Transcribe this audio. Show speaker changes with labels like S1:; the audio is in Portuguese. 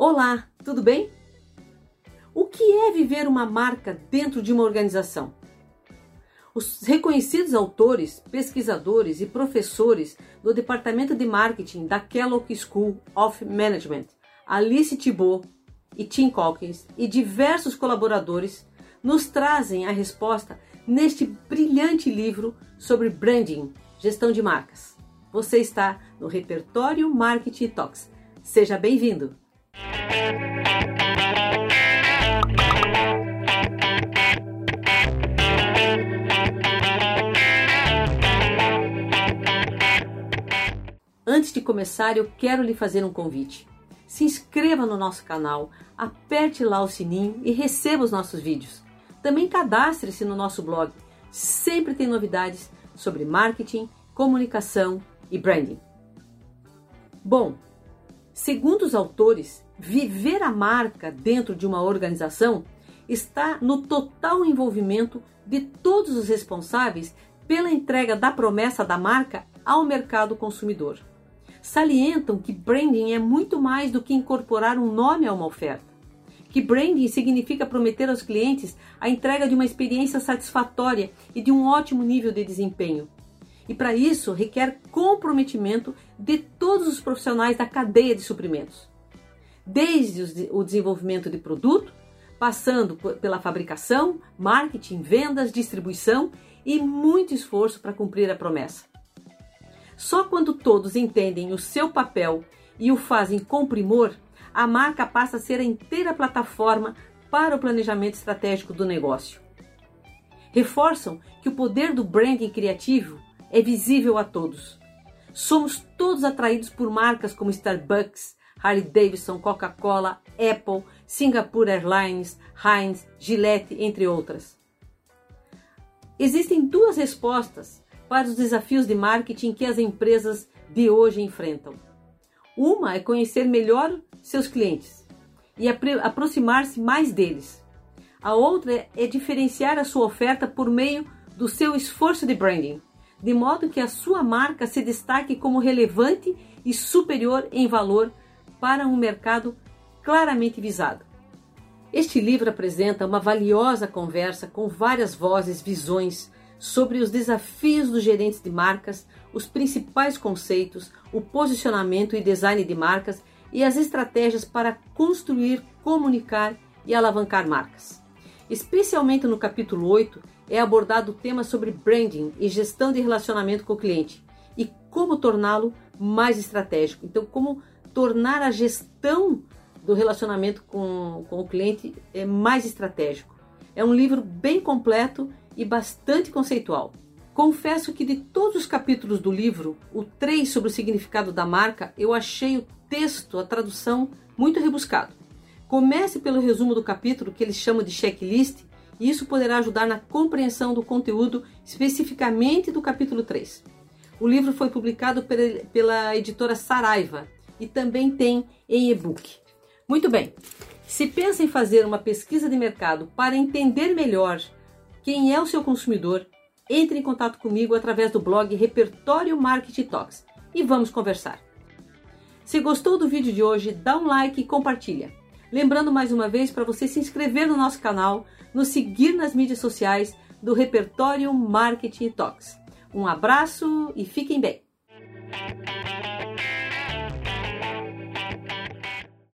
S1: Olá, tudo bem? O que é viver uma marca dentro de uma organização? Os reconhecidos autores, pesquisadores e professores do Departamento de Marketing da Kellogg School of Management, Alice Thibault e Tim Calkins e diversos colaboradores nos trazem a resposta neste brilhante livro sobre branding, gestão de marcas. Você está no Repertório Marketing Talks. Seja bem-vindo! Antes de começar, eu quero lhe fazer um convite. Se inscreva no nosso canal, aperte lá o sininho e receba os nossos vídeos. Também cadastre-se no nosso blog. Sempre tem novidades sobre marketing, comunicação e branding. Bom, segundo os autores, viver a marca dentro de uma organização está no total envolvimento de todos os responsáveis pela entrega da promessa da marca ao mercado consumidor. Salientam que branding é muito mais do que incorporar um nome a uma oferta. Que branding significa prometer aos clientes a entrega de uma experiência satisfatória e de um ótimo nível de desempenho. E para isso requer comprometimento de todos os profissionais da cadeia de suprimentos desde o desenvolvimento de produto, passando pela fabricação, marketing, vendas, distribuição e muito esforço para cumprir a promessa. Só quando todos entendem o seu papel e o fazem com primor, a marca passa a ser a inteira plataforma para o planejamento estratégico do negócio. Reforçam que o poder do branding criativo é visível a todos. Somos todos atraídos por marcas como Starbucks, Harley Davidson, Coca-Cola, Apple, Singapore Airlines, Heinz, Gillette, entre outras. Existem duas respostas para os desafios de marketing que as empresas de hoje enfrentam. Uma é conhecer melhor seus clientes e aproximar-se mais deles. A outra é diferenciar a sua oferta por meio do seu esforço de branding, de modo que a sua marca se destaque como relevante e superior em valor para um mercado claramente visado. Este livro apresenta uma valiosa conversa com várias vozes, visões sobre os desafios dos gerentes de marcas, os principais conceitos, o posicionamento e design de marcas e as estratégias para construir, comunicar e alavancar marcas. Especialmente no capítulo 8 é abordado o tema sobre branding e gestão de relacionamento com o cliente e como torná-lo mais estratégico. Então, como tornar a gestão do relacionamento com, com o cliente é mais estratégico. É um livro bem completo e bastante conceitual. Confesso que de todos os capítulos do livro, o 3 sobre o significado da marca, eu achei o texto, a tradução, muito rebuscado. Comece pelo resumo do capítulo, que eles chamam de checklist, e isso poderá ajudar na compreensão do conteúdo especificamente do capítulo 3. O livro foi publicado pela editora Saraiva e também tem em e-book. Muito bem, se pensa em fazer uma pesquisa de mercado para entender melhor quem é o seu consumidor, entre em contato comigo através do blog Repertório Marketing Talks e vamos conversar. Se gostou do vídeo de hoje, dá um like e compartilha. Lembrando mais uma vez para você se inscrever no nosso canal, nos seguir nas mídias sociais do Repertório Marketing Talks. Um abraço e fiquem bem!